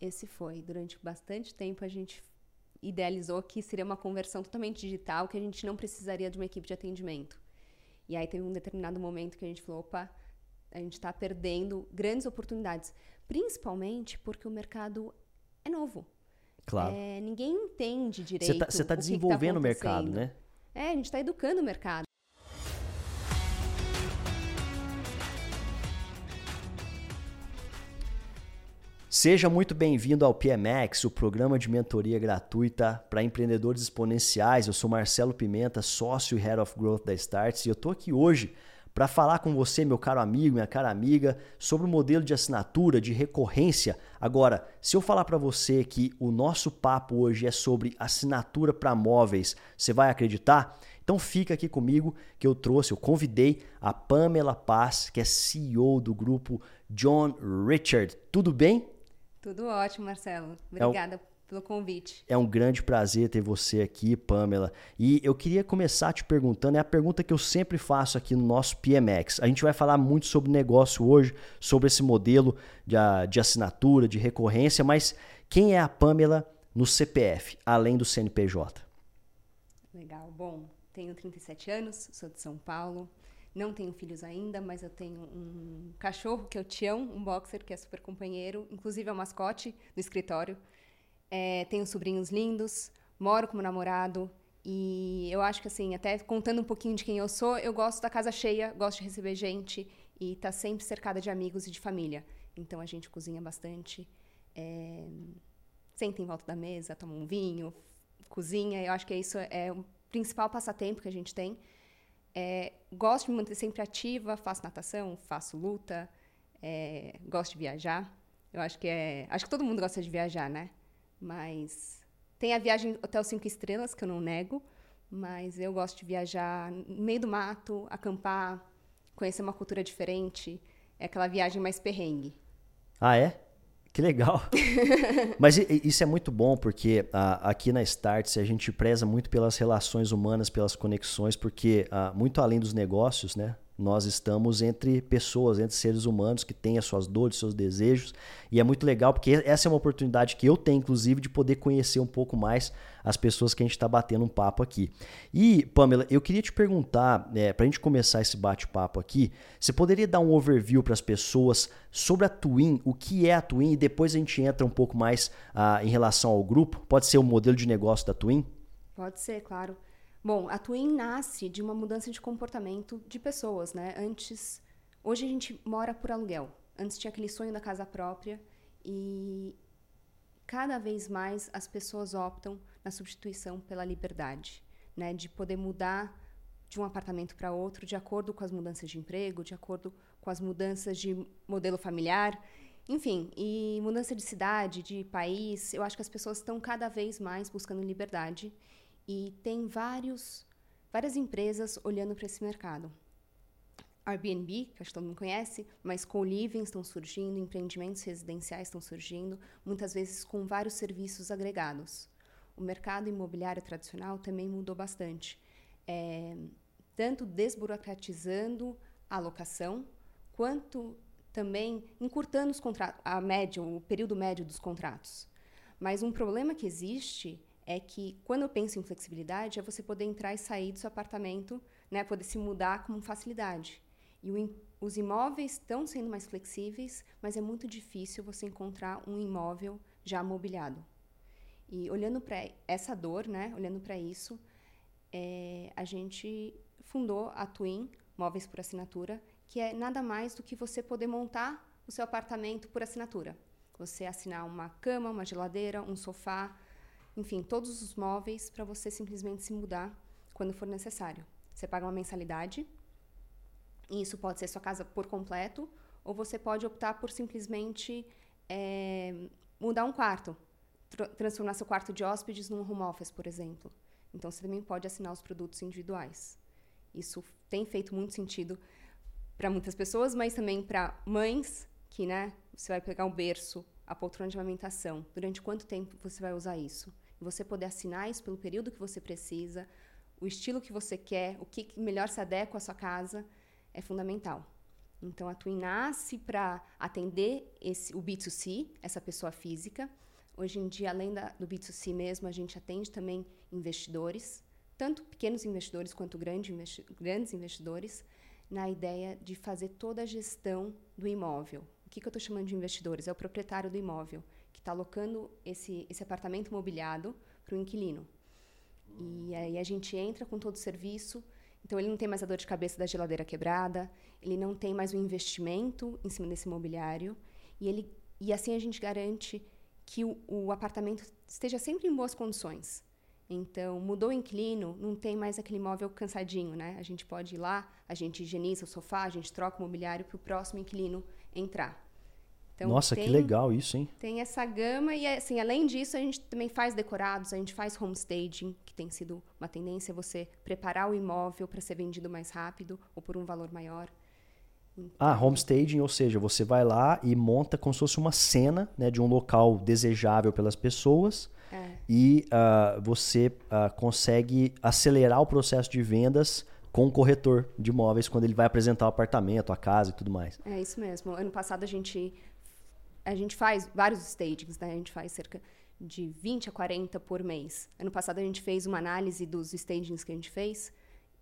Esse foi. Durante bastante tempo a gente idealizou que seria uma conversão totalmente digital, que a gente não precisaria de uma equipe de atendimento. E aí teve um determinado momento que a gente falou, opa, a gente está perdendo grandes oportunidades, principalmente porque o mercado é novo. Claro. É, ninguém entende direito. Você está tá, tá desenvolvendo tá o mercado, né? É, a gente está educando o mercado. Seja muito bem-vindo ao PMX, o programa de mentoria gratuita para empreendedores exponenciais. Eu sou Marcelo Pimenta, sócio e Head of Growth da Starts, e eu estou aqui hoje para falar com você, meu caro amigo, minha cara amiga, sobre o modelo de assinatura, de recorrência. Agora, se eu falar para você que o nosso papo hoje é sobre assinatura para móveis, você vai acreditar? Então fica aqui comigo que eu trouxe, eu convidei a Pamela Paz, que é CEO do grupo John Richard. Tudo bem? Tudo ótimo, Marcelo. Obrigada. É um, pelo convite. É um grande prazer ter você aqui, Pamela. E eu queria começar te perguntando, é a pergunta que eu sempre faço aqui no nosso PMX. A gente vai falar muito sobre negócio hoje, sobre esse modelo de, de assinatura, de recorrência, mas quem é a Pamela no CPF, além do CNPJ? Legal. Bom, tenho 37 anos, sou de São Paulo, não tenho filhos ainda, mas eu tenho um cachorro que é o Tião, um boxer que é super companheiro, inclusive é o mascote do escritório. É, tenho sobrinhos lindos, moro como namorado e eu acho que assim, até contando um pouquinho de quem eu sou, eu gosto da casa cheia, gosto de receber gente e tá sempre cercada de amigos e de família. Então a gente cozinha bastante, é, senta em volta da mesa, toma um vinho, cozinha. Eu acho que isso é o principal passatempo que a gente tem. É, gosto de me manter sempre ativa, faço natação, faço luta, é, gosto de viajar. Eu acho que é. Acho que todo mundo gosta de viajar, né? Mas tem a viagem Hotel Cinco Estrelas, que eu não nego, mas eu gosto de viajar no meio do mato, acampar, conhecer uma cultura diferente. É aquela viagem mais perrengue. Ah, é? Que legal. Mas isso é muito bom porque uh, aqui na Starts a gente preza muito pelas relações humanas, pelas conexões, porque uh, muito além dos negócios, né? Nós estamos entre pessoas, entre seres humanos que têm as suas dores, seus desejos. E é muito legal porque essa é uma oportunidade que eu tenho, inclusive, de poder conhecer um pouco mais as pessoas que a gente está batendo um papo aqui. E, Pamela, eu queria te perguntar, é, para a gente começar esse bate-papo aqui, você poderia dar um overview para as pessoas sobre a Twin, o que é a Twin, e depois a gente entra um pouco mais ah, em relação ao grupo? Pode ser o modelo de negócio da Twin? Pode ser, claro. Bom, a Twin nasce de uma mudança de comportamento de pessoas, né? Antes, hoje a gente mora por aluguel. Antes tinha aquele sonho da casa própria e cada vez mais as pessoas optam na substituição pela liberdade, né? De poder mudar de um apartamento para outro de acordo com as mudanças de emprego, de acordo com as mudanças de modelo familiar, enfim, e mudança de cidade, de país. Eu acho que as pessoas estão cada vez mais buscando liberdade e tem vários, várias empresas olhando para esse mercado. Airbnb, que acho que todo mundo conhece, mas co-living estão surgindo, empreendimentos residenciais estão surgindo, muitas vezes com vários serviços agregados. O mercado imobiliário tradicional também mudou bastante, é, tanto desburocratizando a locação, quanto também encurtando os contratos, a média, o período médio dos contratos. Mas um problema que existe é que quando eu penso em flexibilidade é você poder entrar e sair do seu apartamento, né, poder se mudar com facilidade. E o, os imóveis estão sendo mais flexíveis, mas é muito difícil você encontrar um imóvel já mobiliado. E olhando para essa dor, né, olhando para isso, é, a gente fundou a Twin Móveis por Assinatura, que é nada mais do que você poder montar o seu apartamento por assinatura. Você assinar uma cama, uma geladeira, um sofá, enfim, todos os móveis para você simplesmente se mudar quando for necessário. Você paga uma mensalidade, e isso pode ser sua casa por completo, ou você pode optar por simplesmente é, mudar um quarto, tr transformar seu quarto de hóspedes num home office, por exemplo. Então você também pode assinar os produtos individuais. Isso tem feito muito sentido para muitas pessoas, mas também para mães que, né, você vai pegar um berço, a poltrona de amamentação. Durante quanto tempo você vai usar isso? você poder assinar isso pelo período que você precisa, o estilo que você quer, o que melhor se adequa à sua casa, é fundamental. Então, a Twin nasce para atender esse, o B2C, essa pessoa física. Hoje em dia, além da, do B2C mesmo, a gente atende também investidores, tanto pequenos investidores quanto grande investi grandes investidores, na ideia de fazer toda a gestão do imóvel. O que, que eu estou chamando de investidores? É o proprietário do imóvel, que está alocando esse, esse apartamento mobiliado para o inquilino. E aí a gente entra com todo o serviço, então ele não tem mais a dor de cabeça da geladeira quebrada, ele não tem mais o investimento em cima desse mobiliário e ele e assim a gente garante que o, o apartamento esteja sempre em boas condições. Então, mudou o inclino, não tem mais aquele móvel cansadinho, né? A gente pode ir lá, a gente higieniza o sofá, a gente troca o mobiliário para o próximo inquilino entrar. Então, Nossa, tem, que legal isso, hein? Tem essa gama e, assim, além disso, a gente também faz decorados, a gente faz homestaging, que tem sido uma tendência, você preparar o imóvel para ser vendido mais rápido ou por um valor maior. Então, ah, homestaging, ou seja, você vai lá e monta como se fosse uma cena né, de um local desejável pelas pessoas é. e uh, você uh, consegue acelerar o processo de vendas com o corretor de imóveis quando ele vai apresentar o apartamento, a casa e tudo mais. É isso mesmo. Ano passado a gente a gente faz vários stagings, né? A gente faz cerca de 20 a 40 por mês. Ano passado a gente fez uma análise dos stagings que a gente fez.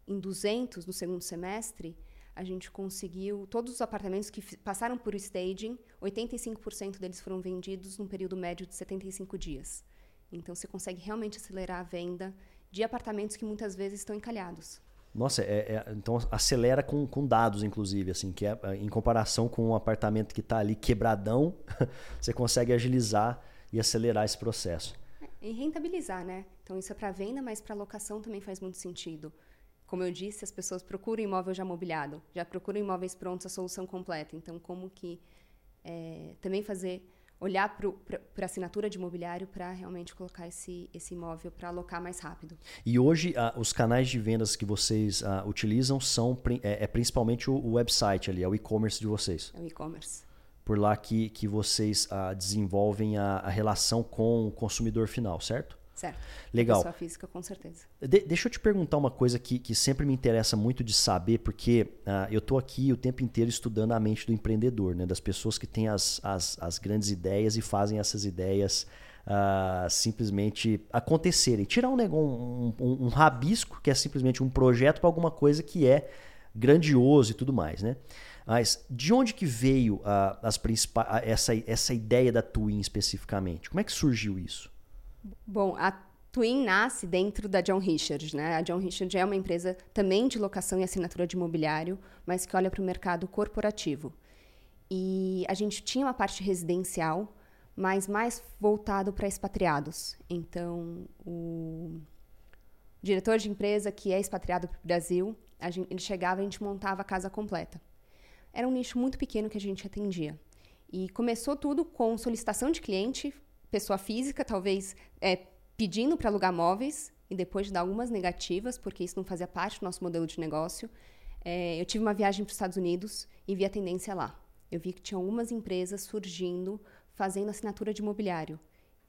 Em 200 no segundo semestre, a gente conseguiu todos os apartamentos que passaram por staging, 85% deles foram vendidos num período médio de 75 dias. Então você consegue realmente acelerar a venda de apartamentos que muitas vezes estão encalhados. Nossa, é, é, então acelera com, com dados, inclusive, assim, que é, em comparação com um apartamento que está ali quebradão, você consegue agilizar e acelerar esse processo. E rentabilizar, né? Então isso é para venda, mas para locação também faz muito sentido. Como eu disse, as pessoas procuram imóvel já mobiliado, já procuram imóveis prontos, a solução completa. Então, como que é, também fazer olhar para a assinatura de imobiliário para realmente colocar esse, esse imóvel para alocar mais rápido. E hoje os canais de vendas que vocês utilizam são é, é principalmente o, website ali, é o e-commerce de vocês. É o e-commerce. Por lá que, que vocês desenvolvem a, a relação com o consumidor final, certo? Certo. Legal. Pessoa física, com certeza. De, deixa eu te perguntar uma coisa que, que sempre me interessa muito de saber, porque uh, eu estou aqui o tempo inteiro estudando a mente do empreendedor, né? das pessoas que têm as, as, as grandes ideias e fazem essas ideias uh, simplesmente acontecerem. Tirar um, um, um, um rabisco, que é simplesmente um projeto, para alguma coisa que é grandioso e tudo mais. Né? Mas de onde que veio uh, as principais, essa, essa ideia da Twin especificamente? Como é que surgiu isso? Bom, a Twin nasce dentro da John Richard, né? A John Richard é uma empresa também de locação e assinatura de imobiliário, mas que olha para o mercado corporativo. E a gente tinha uma parte residencial, mas mais voltado para expatriados. Então, o diretor de empresa que é expatriado para o Brasil, gente, ele chegava e a gente montava a casa completa. Era um nicho muito pequeno que a gente atendia. E começou tudo com solicitação de cliente, pessoa física, talvez é, pedindo para alugar móveis e depois de dar algumas negativas, porque isso não fazia parte do nosso modelo de negócio, é, eu tive uma viagem para os Estados Unidos e vi a tendência lá. Eu vi que tinha algumas empresas surgindo fazendo assinatura de imobiliário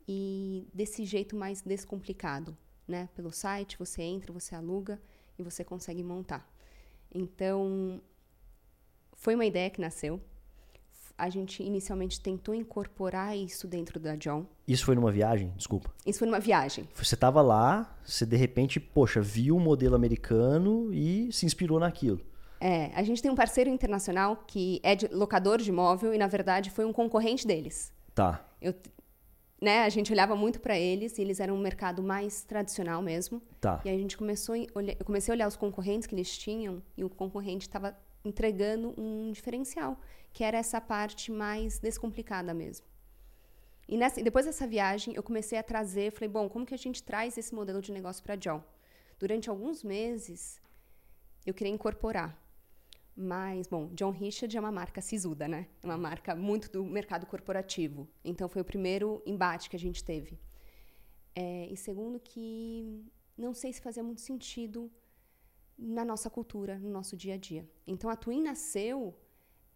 e desse jeito mais descomplicado, né? Pelo site você entra, você aluga e você consegue montar. Então foi uma ideia que nasceu a gente inicialmente tentou incorporar isso dentro da John. Isso foi numa viagem? Desculpa. Isso foi numa viagem. Você estava lá, você de repente, poxa, viu o modelo americano e se inspirou naquilo. É, a gente tem um parceiro internacional que é de, locador de imóvel e, na verdade, foi um concorrente deles. Tá. Eu, né, a gente olhava muito para eles e eles eram um mercado mais tradicional mesmo. Tá. E a gente começou olhar, eu comecei a olhar os concorrentes que eles tinham e o concorrente estava entregando um diferencial que era essa parte mais descomplicada mesmo. E nessa, depois dessa viagem, eu comecei a trazer, falei, bom, como que a gente traz esse modelo de negócio para John? Durante alguns meses, eu queria incorporar. Mas, bom, John Richard é uma marca sisuda, né? É uma marca muito do mercado corporativo. Então, foi o primeiro embate que a gente teve. É, e segundo, que não sei se fazia muito sentido na nossa cultura, no nosso dia a dia. Então, a Twin nasceu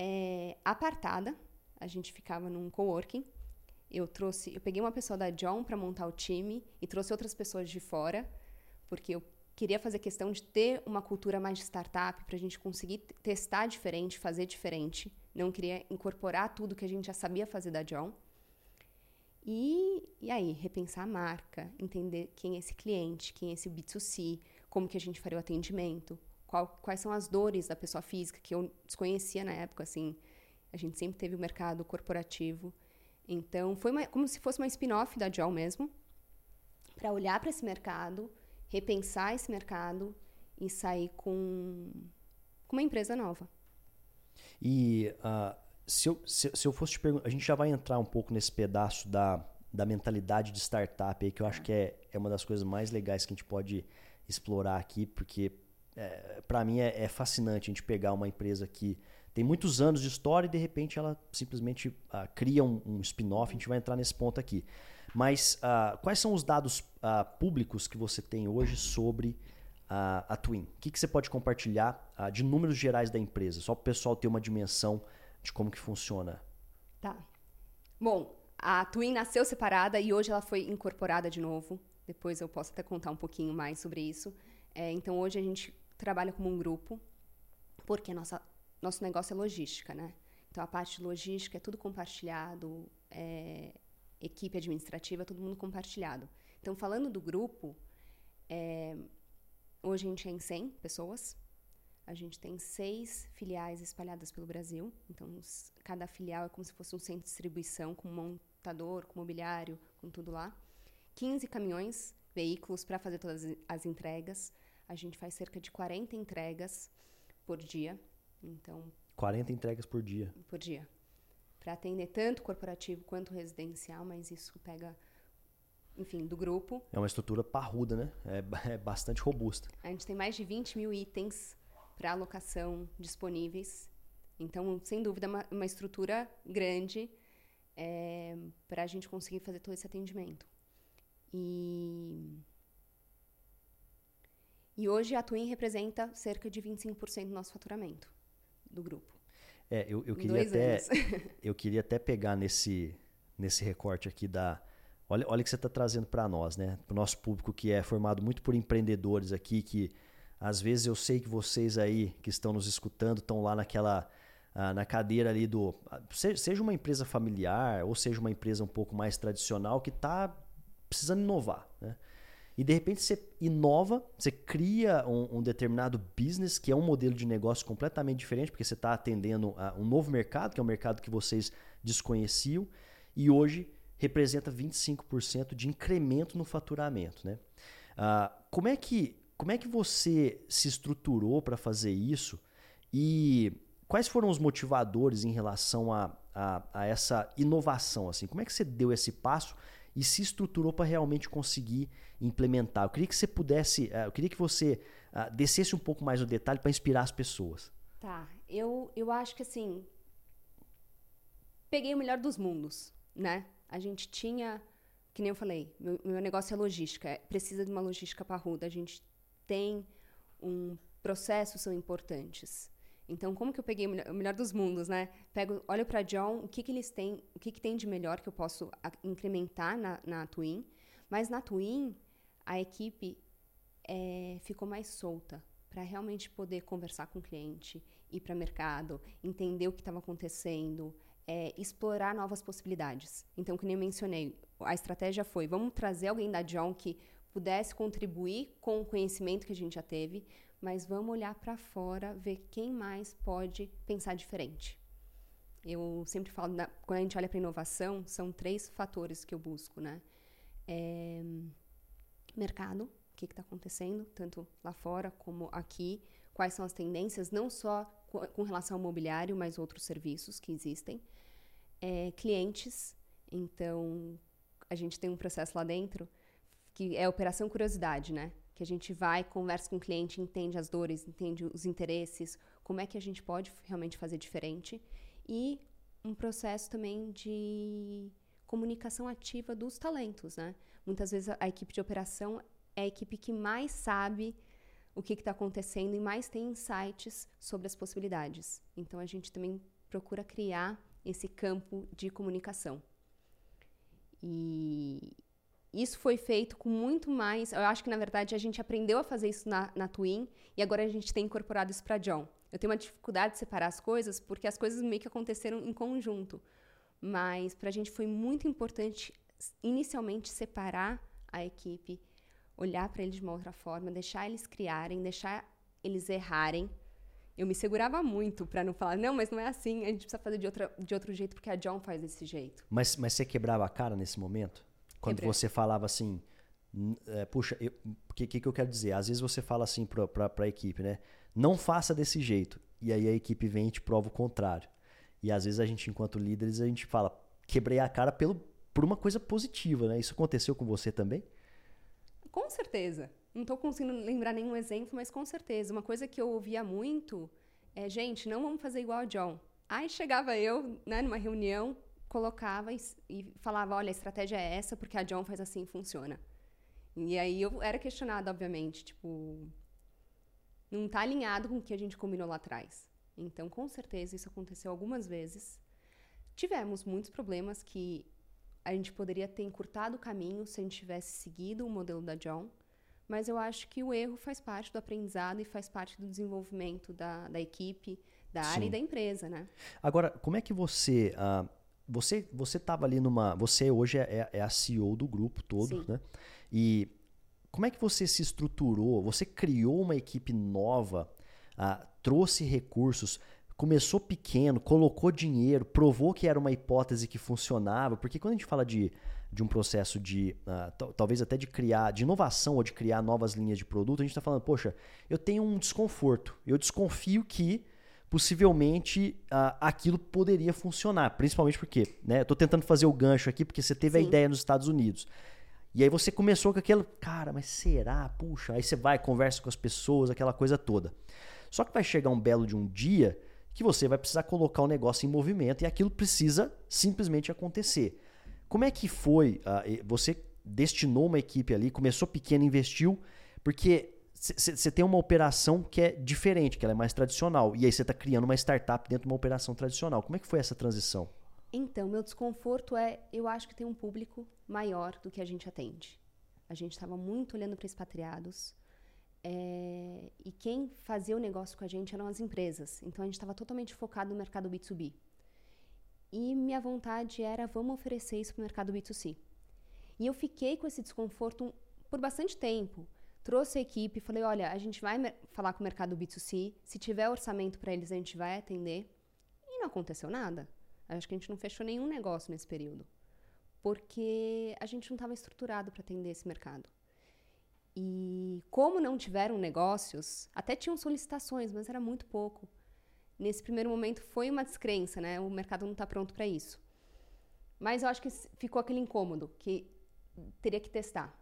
é, apartada. A gente ficava num coworking. Eu trouxe, eu peguei uma pessoa da John para montar o time e trouxe outras pessoas de fora, porque eu queria fazer questão de ter uma cultura mais de startup para a gente conseguir testar diferente, fazer diferente. Não queria incorporar tudo que a gente já sabia fazer da John. E, e aí, repensar a marca, entender quem é esse cliente, quem é esse B2C, como que a gente faria o atendimento, qual, quais são as dores da pessoa física, que eu desconhecia na época, assim. A gente sempre teve o mercado corporativo. Então, foi uma, como se fosse uma spin-off da John mesmo, para olhar para esse mercado, repensar esse mercado e sair com, com uma empresa nova. E uh, se, eu, se, se, eu fosse te perguntar, a gente já vai entrar um pouco nesse pedaço da, da mentalidade de startup aí, que eu acho que é, é uma das coisas mais legais que a gente pode explorar aqui, porque é, para mim é, é, fascinante a gente pegar uma empresa que tem muitos anos de história e de repente ela simplesmente uh, cria um, um spin-off. A gente vai entrar nesse ponto aqui. Mas uh, quais são os dados uh, públicos que você tem hoje sobre a Twin? O que, que você pode compartilhar de números gerais da empresa, só para o pessoal ter uma dimensão de como que funciona? Tá. Bom, a Twin nasceu separada e hoje ela foi incorporada de novo. Depois eu posso até contar um pouquinho mais sobre isso. É, então hoje a gente trabalha como um grupo, porque nossa, nosso negócio é logística, né? Então a parte de logística é tudo compartilhado, é, equipe administrativa, todo mundo compartilhado. Então, falando do grupo, é, hoje a gente é em 100 pessoas. A gente tem seis filiais espalhadas pelo Brasil. Então, cada filial é como se fosse um centro de distribuição, com montador, com mobiliário, com tudo lá. 15 caminhões, veículos para fazer todas as entregas. A gente faz cerca de 40 entregas por dia. Então, 40 entregas por dia. Por dia para atender tanto corporativo quanto residencial, mas isso pega, enfim, do grupo. É uma estrutura parruda, né? É, é bastante robusta. A gente tem mais de 20 mil itens para alocação disponíveis. Então, sem dúvida, uma, uma estrutura grande é, para a gente conseguir fazer todo esse atendimento. E, e hoje a Twin representa cerca de 25% do nosso faturamento do grupo. É, eu, eu queria até eu queria até pegar nesse nesse recorte aqui da olha olha o que você está trazendo para nós, né? Para o nosso público que é formado muito por empreendedores aqui que às vezes eu sei que vocês aí que estão nos escutando estão lá naquela ah, na cadeira ali do seja uma empresa familiar ou seja uma empresa um pouco mais tradicional que está precisando inovar, né? E de repente você inova, você cria um, um, determinado business que é um modelo de negócio completamente diferente, porque você está atendendo a um novo mercado, que é um mercado que vocês desconheciam, e hoje representa 25% de incremento no faturamento. Né? Ah, como, é que, como é que você se estruturou para fazer isso e quais foram os motivadores em relação a, a, a essa inovação? Assim? Como é que você deu esse passo e se estruturou para realmente conseguir implementar. Eu queria que você pudesse, eh, eu queria que você uh, descesse um pouco mais no detalhe para inspirar as pessoas. Tá, eu, eu acho que assim, peguei o melhor dos mundos, né? A gente tinha, que nem eu falei, meu, meu negócio é logística, é, precisa de uma logística parruda, a gente tem um processos são importantes. Então, como que eu peguei o melhor dos mundos, né? Pego, olho para John, o que que eles têm, o que que tem de melhor que eu posso incrementar na, na Twin, mas na Twin a equipe é, ficou mais solta para realmente poder conversar com o cliente, ir para o mercado, entender o que estava acontecendo, é, explorar novas possibilidades. Então, como eu mencionei, a estratégia foi: vamos trazer alguém da John que pudesse contribuir com o conhecimento que a gente já teve, mas vamos olhar para fora, ver quem mais pode pensar diferente. Eu sempre falo, na, quando a gente olha para inovação, são três fatores que eu busco, né? É, mercado, o que está acontecendo, tanto lá fora como aqui, quais são as tendências, não só com relação ao mobiliário, mas outros serviços que existem. É, clientes, então a gente tem um processo lá dentro que é operação curiosidade, né? Que a gente vai, conversa com o cliente, entende as dores, entende os interesses, como é que a gente pode realmente fazer diferente. E um processo também de comunicação ativa dos talentos, né? Muitas vezes a, equipe de operação é a equipe que mais sabe o que está acontecendo e mais tem insights sobre as possibilidades. Então a gente também procura criar esse campo de comunicação. E, isso foi feito com muito mais. Eu acho que, na verdade, a gente aprendeu a fazer isso na, na Twin e agora a gente tem incorporado isso para John. Eu tenho uma dificuldade de separar as coisas porque as coisas meio que aconteceram em conjunto. Mas para a gente foi muito importante, inicialmente, separar a equipe, olhar para eles de uma outra forma, deixar eles criarem, deixar eles errarem. Eu me segurava muito para não falar, não, mas não é assim, a gente precisa fazer de, outra, de outro jeito porque a John faz desse jeito. Mas, mas você quebrava a cara nesse momento? Quando você falava assim, é, puxa, o que, que, eu quero dizer? Às vezes você fala assim para a equipe, né? Não faça desse jeito. E aí a equipe vem e te prova o contrário. E às vezes a gente, enquanto líderes, a gente fala, quebrei a cara pelo, por uma coisa positiva, né? Isso aconteceu com você também? Com certeza. Não estou conseguindo lembrar nenhum exemplo, mas com certeza. Uma coisa que eu ouvia muito é, gente, não vamos fazer igual ao John. Aí chegava eu, né, numa reunião, colocava e, e falava, olha, a estratégia é essa, porque a John faz assim, funciona. E aí eu era questionada, obviamente, tipo, não está alinhado com o que a gente combinou lá atrás. Então, com certeza, isso aconteceu algumas vezes. Tivemos muitos problemas que a gente poderia ter encurtado o caminho se a gente tivesse seguido o modelo da John, mas eu acho que o erro faz parte do aprendizado e faz parte do desenvolvimento da, da equipe, da área Sim. e da empresa, né? Agora, como é que você... Uh, você você estava ali numa... Você hoje é, é, a CEO do grupo todo, Sim. né? E como é que você se estruturou? Você criou uma equipe nova, uh, trouxe recursos, começou pequeno, colocou dinheiro, provou que era uma hipótese que funcionava, porque quando a gente fala de, de um processo de, uh, talvez até de criar, de inovação ou de criar novas linhas de produto, a gente está falando, poxa, eu tenho um desconforto, eu desconfio que possivelmente uh, aquilo poderia funcionar, principalmente porque, né, eu tentando fazer o gancho aqui porque você teve Sim. a ideia nos Estados Unidos. E aí você começou com aquele, cara, mas será? Puxa, aí você vai, conversa com as pessoas, aquela coisa toda. Só que vai chegar um belo de um dia que você vai precisar colocar o negócio em movimento e aquilo precisa simplesmente acontecer. Como é que foi? Uh, você destinou uma equipe ali, começou pequeno, investiu, porque você tem uma operação que é diferente, que ela é mais tradicional, e aí você está criando uma startup dentro de uma operação tradicional. Como é que foi essa transição? Então, meu desconforto é, eu acho que tem um público maior do que a gente atende. A gente estava muito olhando para expatriados, é, e quem fazia o negócio com a gente eram as empresas. Então a gente estava totalmente focado no mercado B2B. E minha vontade era vamos oferecer isso para o mercado B2C. E eu fiquei com esse desconforto por bastante tempo. Trouxe a equipe, falei: olha, a gente vai falar com o mercado B2C, se tiver orçamento para eles, a gente vai atender. E não aconteceu nada. Acho que a gente não fechou nenhum negócio nesse período. Porque a gente não estava estruturado para atender esse mercado. E como não tiveram negócios, até tinham solicitações, mas era muito pouco. Nesse primeiro momento foi uma descrença, né? O mercado não está pronto para isso. Mas eu acho que ficou aquele incômodo que teria que testar.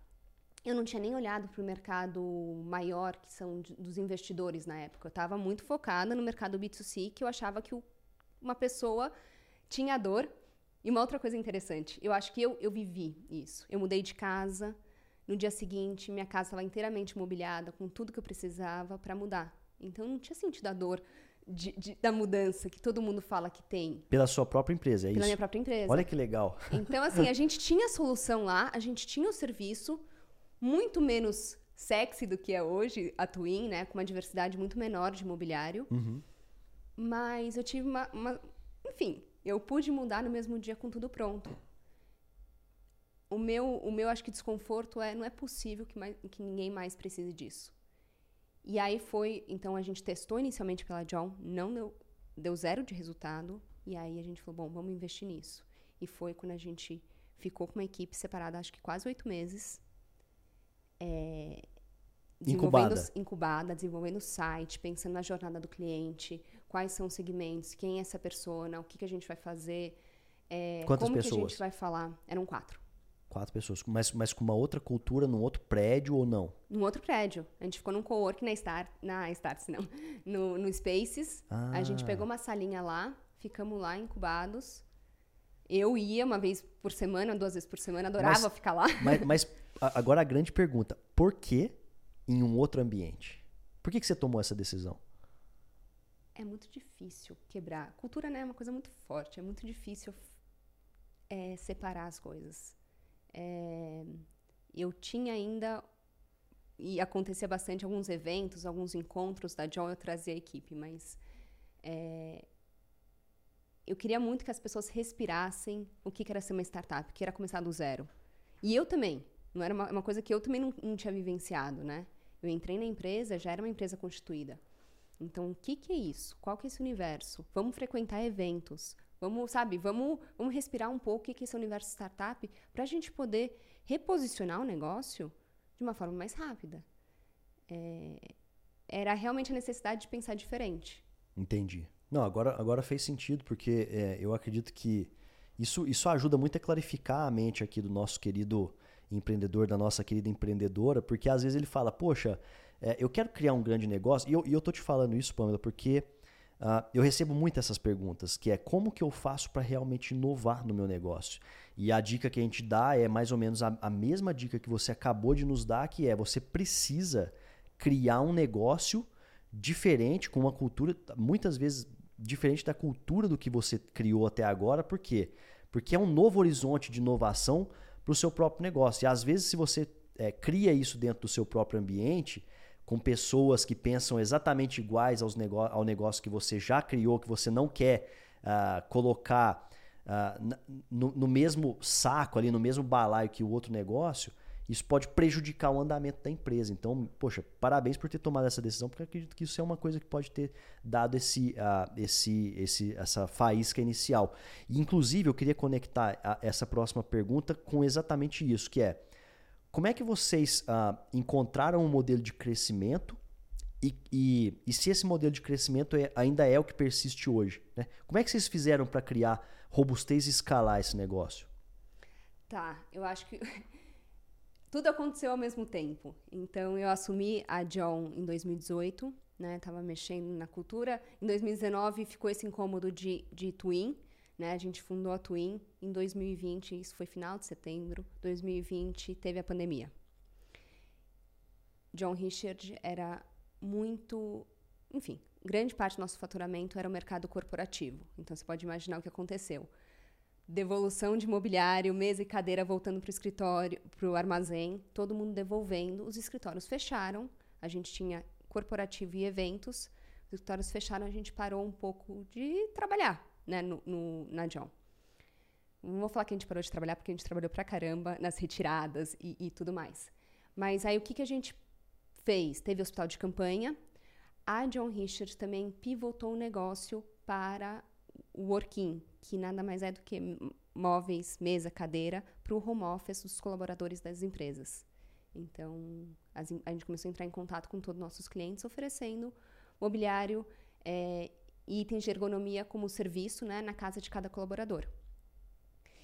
Eu não tinha nem olhado para o mercado maior, que são dos investidores na época. Eu estava muito focada no mercado B2C, que eu achava que uma pessoa tinha dor. E uma outra coisa interessante, eu acho que eu, eu vivi isso. Eu mudei de casa, no dia seguinte, minha casa estava inteiramente mobiliada, com tudo que eu precisava para mudar. Então, não tinha sentido a dor de, de, da mudança que todo mundo fala que tem. Pela sua própria empresa, é Pela isso? Pela minha própria empresa. Olha que legal. Então, assim, a gente tinha a solução lá, a gente tinha o serviço, muito menos sexy do que é hoje a Twin, né? Com uma diversidade muito menor de mobiliário. Uhum. Mas eu tive uma, uma... Enfim, eu pude mudar no mesmo dia com tudo pronto o meu, o meu acho que desconforto é não é possível que, mais, que ninguém mais precise disso. E aí foi, então a gente testou inicialmente pela John, não deu, deu zero de resultado, e aí a gente falou, bom, vamos investir nisso. E foi quando a gente ficou com uma equipe separada, acho que quase oito meses, é, desenvolvendo, incubada. incubada, desenvolvendo o site, pensando na jornada do cliente, quais são os segmentos, quem é essa persona, o que, que a gente vai fazer, é, Quantas como pessoas? que a gente vai falar. Eram quatro. Quatro pessoas. Mas, mas com uma outra cultura, num outro prédio ou não? Num outro prédio. A gente ficou num co-work na Start, na Starts, não. No, no Spaces. Ah. A gente pegou uma salinha lá, ficamos lá incubados. Eu ia uma vez por semana, duas vezes por semana, adorava mas, ficar lá. Mas, mas, agora a grande pergunta: por que em um outro ambiente? Por que, que você tomou essa decisão? É muito difícil quebrar. Cultura né, é uma coisa muito forte, é muito difícil é, separar as coisas. É, eu tinha ainda e acontecia bastante alguns eventos, alguns encontros da John, eu trazia a equipe, mas é, eu queria muito que as pessoas respirassem o que era ser uma startup, que era começar do zero. E eu também. Não era uma, uma coisa que eu também não, não, tinha vivenciado, né? Eu entrei na empresa, já era uma empresa constituída. Então, o que, que é isso? Qual que é esse universo? Vamos frequentar eventos. Vamos, sabe, vamos, vamos respirar um pouco o que é esse universo startup para a gente poder reposicionar o negócio de uma forma mais rápida. É, era realmente a necessidade de pensar diferente. Entendi. Não, agora, agora fez sentido, porque é, eu acredito que isso, isso ajuda muito a clarificar a mente aqui do nosso querido empreendedor, da nossa querida empreendedora, porque às vezes ele fala, poxa, é, eu quero criar um grande negócio, e eu, e eu tô te falando isso, Pamela, porque uh, eu recebo muito essas perguntas, que é como que eu faço para realmente inovar no meu negócio? E a dica que a gente dá é mais ou menos a, a mesma dica que você acabou de nos dar, que é você precisa criar um negócio diferente, com uma cultura, muitas vezes diferente da cultura do que você criou até agora. Por quê? Porque é um novo horizonte de inovação para o seu próprio negócio. E às vezes, se você é, cria isso dentro do seu próprio ambiente, com pessoas que pensam exatamente iguais aos ao negócio que você já criou, que você não quer uh, colocar uh, no, no mesmo saco, ali, no mesmo balaio que o outro negócio, isso pode prejudicar o andamento da empresa. Então, poxa, parabéns por ter tomado essa decisão, porque acredito que isso é uma coisa que pode ter dado esse, uh, esse, esse, essa faísca inicial. E, inclusive, eu queria conectar essa próxima pergunta com exatamente isso, que é como é que vocês uh, encontraram um modelo de crescimento e, e, e, se esse modelo de crescimento é, ainda é o que persiste hoje? Né? Como é que vocês fizeram para criar robustez e escalar esse negócio? Tá, eu acho que tudo aconteceu ao mesmo tempo. Então eu assumi a John em 2018, né? Tava mexendo na cultura. Em 2019 ficou esse incômodo de, de Twin, né? A gente fundou a Twin em 2020, isso foi final de setembro. 2020 teve a pandemia. John Richard era muito, enfim, grande parte do nosso faturamento era o mercado corporativo. Então você pode imaginar o que aconteceu devolução de mobiliário, mesa e cadeira voltando para o escritório, para o armazém, todo mundo devolvendo. Os escritórios fecharam, a gente tinha corporativo e eventos. Os escritórios fecharam, a gente parou um pouco de trabalhar né, no, no, na John. Não vou falar que a gente parou de trabalhar, porque a gente trabalhou pra caramba nas retiradas e, e tudo mais. Mas aí o que, que a gente fez? Teve hospital de campanha. A John Richard também pivotou o negócio para o working, que nada mais é do que móveis, mesa, cadeira, para o home office dos colaboradores das empresas. Então, a gente começou a entrar em contato com todos os nossos clientes, oferecendo mobiliário é, e itens de ergonomia como serviço né, na casa de cada colaborador.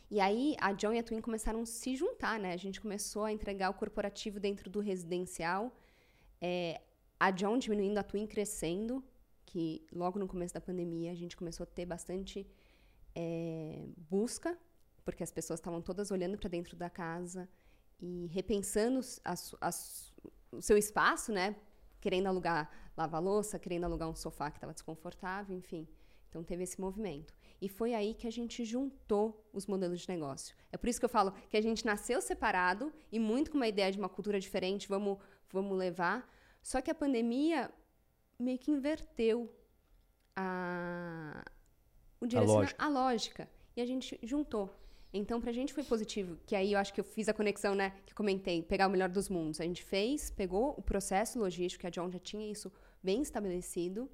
E aí, a John e a Twin começaram a se juntar, né? A gente começou a entregar o corporativo dentro do residencial. É, a John diminuindo, a Twin crescendo que logo no começo da pandemia a gente começou a ter bastante é, busca, porque as pessoas estavam todas olhando para dentro da casa e repensando o seu espaço, né? Querendo alugar lava-louça, querendo alugar um sofá que estava desconfortável, enfim. Então teve esse movimento. E foi aí que a gente juntou os modelos de negócio. É por isso que eu falo que a gente nasceu separado e muito com uma ideia de uma cultura diferente, vamos, vamos levar. Só que a pandemia meio que inverteu a, o a lógica. a lógica. E a gente juntou. Então, pra gente foi positivo, que aí eu acho que eu fiz a conexão, né, que comentei, pegar o melhor dos mundos. A gente fez, pegou o processo logístico, que a John já tinha isso bem estabelecido,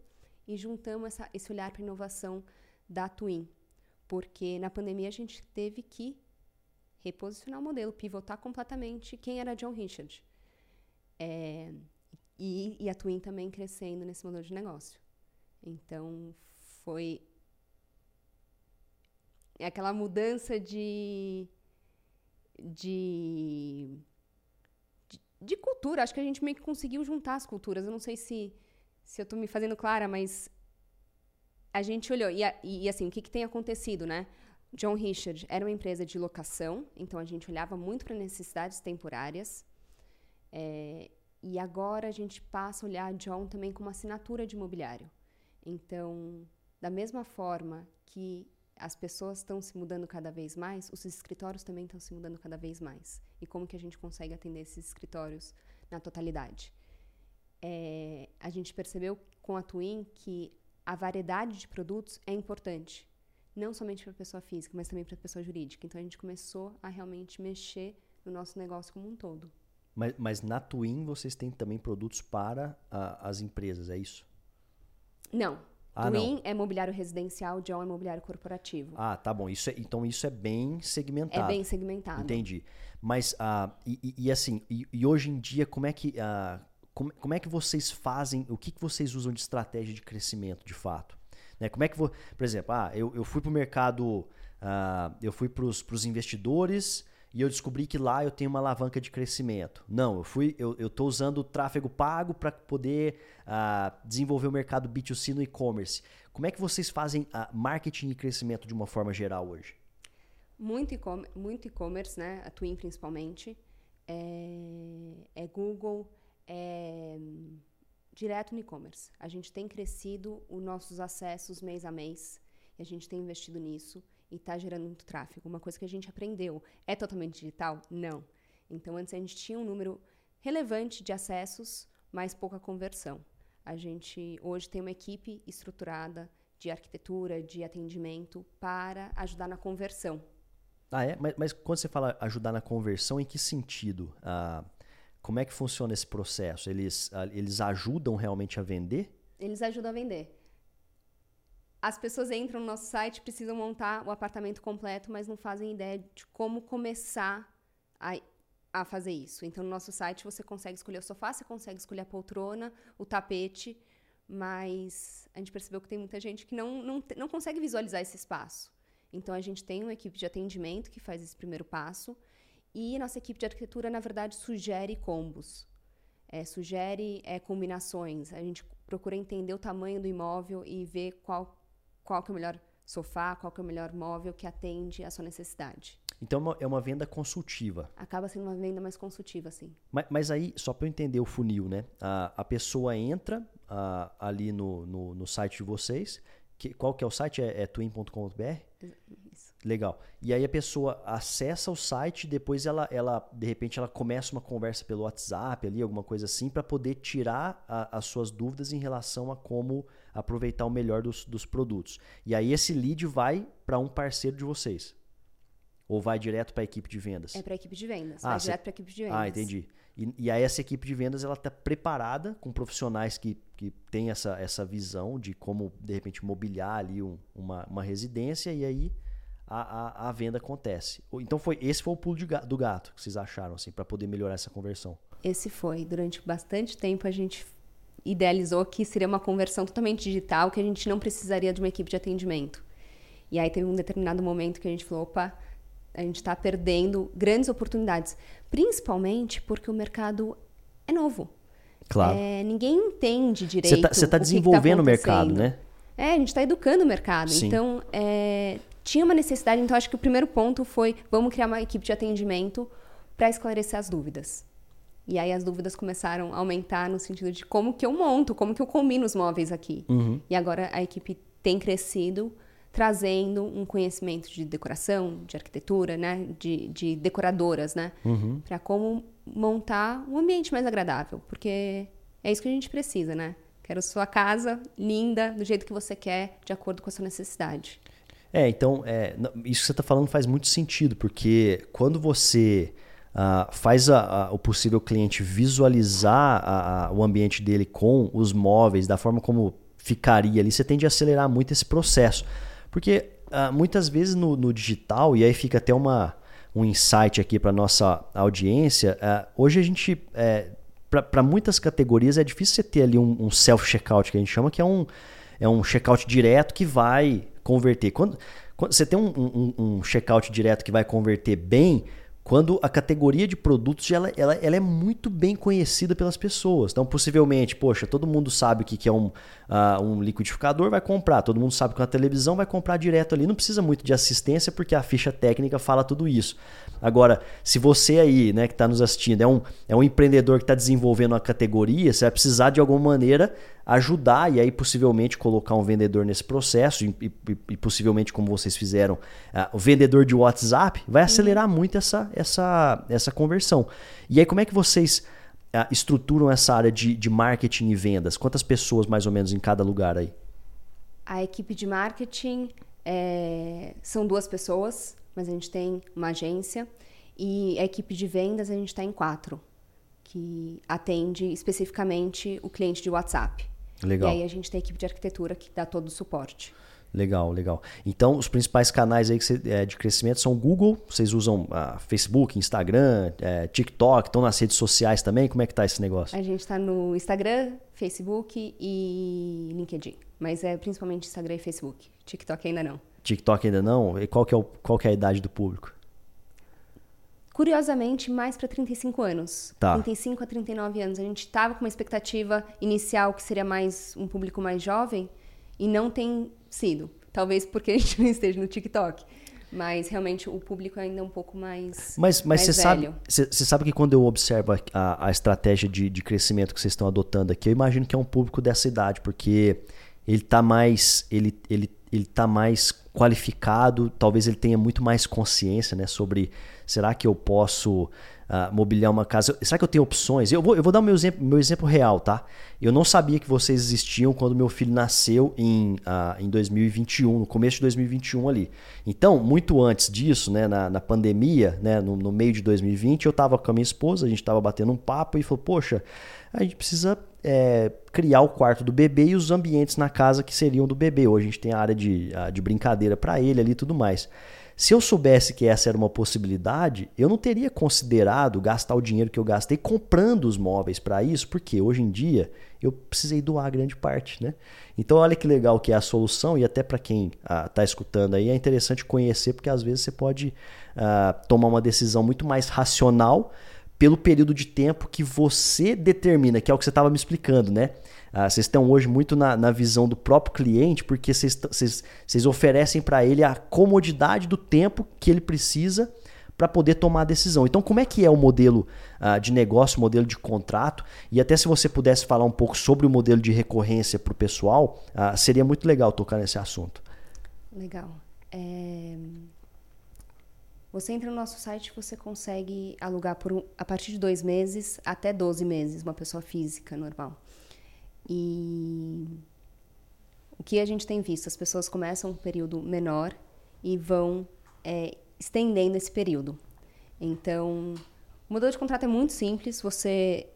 e juntamos essa, esse olhar para inovação da Twin. Porque na pandemia a gente teve que reposicionar o modelo, pivotar completamente quem era John Richard. É, e, e a Twin também crescendo nesse modelo de negócio. Então, foi é aquela mudança de, de, de, cultura. Acho que a gente meio que conseguiu juntar as culturas. Eu não sei se, se eu estou me fazendo clara, mas a gente olhou. E, e assim, o que, que tem acontecido, né? John Richard era uma empresa de locação, então a gente olhava muito para necessidades temporárias. É, e agora a gente passa a olhar John também como assinatura de imobiliário. Então, da mesma forma que as pessoas estão se mudando cada vez mais, os escritórios também estão se mudando cada vez mais. E como que a gente consegue atender esses escritórios na totalidade? É, a gente percebeu com a Twin que a variedade de produtos é importante, não somente para a pessoa física, mas também para a pessoa jurídica. Então a gente começou a realmente mexer no nosso negócio como um todo. Mas, mas na Twin vocês têm também produtos para a, as empresas, é isso? Não. Ah, Twin não. é mobiliário residencial, John é mobiliário corporativo. Ah, tá bom. Isso é, então isso é bem segmentado. É bem segmentado. Entendi. Mas, uh, e, e, assim, e, e, hoje em dia, como é que. Uh, como, como é que vocês fazem, o que, que vocês usam de estratégia de crescimento, de fato? Né? Como é que, vou, por exemplo, ah, eu, eu fui para o mercado, uh, eu fui para os investidores, e eu descobri que lá eu tenho uma alavanca de crescimento. Não, eu fui, eu estou usando o tráfego pago para poder uh, desenvolver o mercado B2C no e-commerce. Como é que vocês fazem uh, marketing e crescimento de uma forma geral hoje? Muito e-commerce, né? A Twin principalmente. É, é Google, é direto no e-commerce. A gente tem crescido os nossos acessos mês a mês e a gente tem investido nisso e está gerando muito tráfego. Uma coisa que a gente aprendeu é totalmente digital? Não. Então, antes a gente tinha um número relevante de acessos, mas pouca conversão. A gente hoje tem uma equipe estruturada de arquitetura, de atendimento para ajudar na conversão. Ah, é? Mas, mas quando você fala ajudar na conversão, em que sentido? Ah, como é que funciona esse processo? Eles, ah, eles ajudam realmente a vender? Eles ajudam a vender as pessoas entram no nosso site, precisam montar o apartamento completo, mas não fazem ideia de como começar a, a fazer isso. Então, no nosso site, você consegue escolher o sofá, você consegue escolher a poltrona, o tapete, mas a gente percebeu que tem muita gente que não, não, não consegue visualizar esse espaço. Então, a gente tem uma equipe de atendimento que faz esse primeiro passo, e nossa equipe de arquitetura, na verdade, sugere combos. É, sugere é, combinações. A gente procura entender o tamanho do imóvel e ver qual qual que é o melhor sofá, qual que é o melhor móvel que atende à sua necessidade. Então é uma é venda consultiva. Acaba sendo uma venda mais consultiva, sim. Mas, mas aí, só para eu entender o funil, né? A, a pessoa entra a, ali no, no, no, site de vocês. Que, qual que é o site? É, é twin.com.br? Isso. Legal. E aí a pessoa acessa o site, depois ela, ela de repente ela começa uma conversa pelo WhatsApp ali, alguma coisa assim, para poder tirar a, as suas dúvidas em relação a como aproveitar o melhor dos, dos produtos. E aí esse lead vai para um parceiro de vocês. Ou vai direto para a equipe de vendas? É para a equipe de vendas. Ah, vai cê... direto para a equipe de vendas. Ah, entendi. E, e, aí essa equipe de vendas ela está preparada com profissionais que, que têm essa, essa visão de como, de repente, mobiliar ali um, uma, uma residência e aí a, a, a, venda acontece. Então foi esse foi o pulo gato, do gato que vocês acharam assim para poder melhorar essa conversão. Esse foi. Durante bastante tempo a gente idealizou que seria uma conversão totalmente digital, que a gente não precisaria de uma equipe de atendimento. E aí teve um determinado momento que a gente falou, opa, a gente está perdendo grandes oportunidades, principalmente porque o mercado é novo. Claro. É, ninguém entende direito. Você está tá, tá desenvolvendo o, mercado, né? É, a gente está educando o mercado. Sim. Então, é, tinha uma necessidade. Então, acho que o primeiro ponto foi: vamos criar uma equipe de atendimento para esclarecer as dúvidas. E aí as dúvidas começaram a aumentar no sentido de como que eu monto, como que eu combino os móveis aqui. Uhum. E agora a equipe tem crescido trazendo um conhecimento de decoração, de arquitetura, né, de, de decoradoras, né, uhum. para como montar um ambiente mais agradável, porque é isso que a gente precisa, né? Quero sua casa linda, do jeito que você quer, de acordo com a sua necessidade. É, então, é, isso que você está falando faz muito sentido, porque quando você uh, faz a, a, o possível cliente visualizar a, o ambiente dele com os móveis, da forma como ficaria ali, você tende a acelerar muito esse processo. Porque uh, muitas vezes no, no, digital, e aí fica até uma, um insight aqui para nossa audiência, uh, hoje a gente, é, para muitas categorias, é difícil você ter ali um, um self-checkout, que a gente chama, que é um, é um checkout direto que vai converter. Quando, quando você tem um, um, um checkout direto que vai converter bem, quando a categoria de produtos ela, ela, ela é muito bem conhecida pelas pessoas. Então, possivelmente, poxa, todo mundo sabe o que, que é um, uh, um liquidificador, vai comprar. Todo mundo sabe que uma televisão vai comprar direto ali. Não precisa muito de assistência, porque a ficha técnica fala tudo isso. Agora, se você aí, né, que está nos assistindo, é um, é um empreendedor que está desenvolvendo uma categoria, você vai precisar de alguma maneira ajudar e aí possivelmente colocar um vendedor nesse processo e, e, e possivelmente como vocês fizeram, uh, o vendedor de WhatsApp vai acelerar uhum. muito essa, essa, essa conversão. E aí como é que vocês uh, estruturam essa área de, de marketing e vendas? Quantas pessoas mais ou menos em cada lugar aí? A equipe de marketing é, são duas pessoas, mas a gente tem uma agência e a equipe de vendas a gente está em quatro, que atende especificamente o cliente de WhatsApp. Legal. E aí a gente tem a equipe de arquitetura que dá todo o suporte. Legal, legal. Então, os principais canais aí você, é, de crescimento são Google, vocês usam uh, Facebook, Instagram, é, TikTok, estão nas redes sociais também? Como é que tá esse negócio? A gente está no Instagram, Facebook e LinkedIn. Mas é principalmente Instagram e Facebook. TikTok ainda não. TikTok ainda não? E qual que é, o, qual que é a idade do público? Curiosamente, mais para 35 anos. Tá. 35 a 39 anos. A gente estava com uma expectativa inicial que seria mais um público mais jovem e não tem sido. Talvez porque a gente não esteja no TikTok. Mas realmente o público é ainda um pouco mais. Mas, mas você sabe, sabe que quando eu observo a, a estratégia de, de crescimento que vocês estão adotando aqui, eu imagino que é um público dessa idade, porque ele está mais. Ele, ele, ele tá mais qualificado, talvez ele tenha muito mais consciência né, sobre será que eu posso uh, mobiliar uma casa? Será que eu tenho opções? Eu vou, eu vou dar o meu exemplo, meu exemplo real, tá? Eu não sabia que vocês existiam quando meu filho nasceu em, uh, em 2021, no começo de 2021 ali. Então, muito antes disso, né, na, na pandemia, né, no, no meio de 2020, eu estava com a minha esposa, a gente estava batendo um papo e falou, poxa, a gente precisa é, criar o quarto do bebê e os ambientes na casa que seriam do bebê. Hoje a gente tem a área de, de brincadeira para ele ali e tudo mais. Se eu soubesse que essa era uma possibilidade, eu não teria considerado gastar o dinheiro que eu gastei comprando os móveis para isso, porque hoje em dia eu precisei doar grande parte, né? Então olha que legal que é a solução e até para quem está ah, escutando aí é interessante conhecer porque às vezes você pode ah, tomar uma decisão muito mais racional pelo período de tempo que você determina, que é o que você estava me explicando, né? Ah, vocês estão hoje muito na, na, visão do próprio cliente, porque vocês, vocês, oferecem para ele a comodidade do tempo que ele precisa para poder tomar a decisão. Então, como é que é o modelo uh, de negócio, o modelo de contrato? E até se você pudesse falar um pouco sobre o modelo de recorrência para o pessoal, uh, seria muito legal tocar nesse assunto. Legal. É... Você entra no nosso site, você consegue alugar por um, a partir de dois meses até 12 meses, uma pessoa física normal. E o que a gente tem visto? As pessoas começam um período menor e vão é, estendendo esse período. Então, o modelo de contrato é muito simples. Você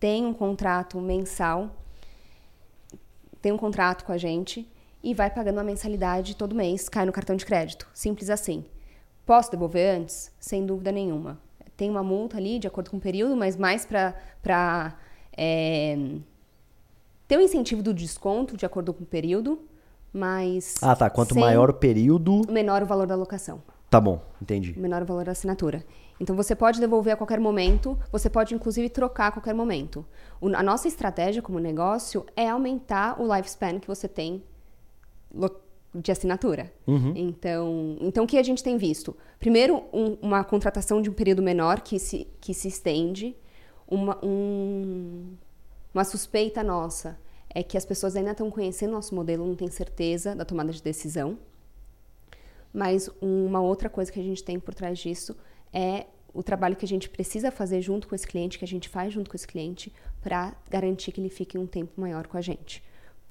tem um contrato mensal, tem um contrato com a gente e vai pagando uma mensalidade todo mês, cai no cartão de crédito. Simples assim. Posso devolver antes? Sem dúvida nenhuma. Tem uma multa ali, de acordo com o período, mas mais para é, tem o incentivo do desconto, de acordo com o período, mas. Ah, tá. Quanto maior o período. Menor o valor da locação. Tá bom, entendi. Menor o valor da assinatura. Então você pode devolver a qualquer momento, você pode inclusive trocar a qualquer momento. O, a nossa estratégia como negócio é aumentar o lifespan que você tem de assinatura. Uhum. Então, então, o que a gente tem visto? Primeiro, um, uma contratação de um período menor que se, que se estende, uma, um, uma suspeita nossa é que as pessoas ainda estão conhecendo nosso modelo, não têm certeza da tomada de decisão. Mas uma outra coisa que a gente tem por trás disso é o trabalho que a gente precisa fazer junto com esse cliente, que a gente faz junto com esse cliente, para garantir que ele fique um tempo maior com a gente.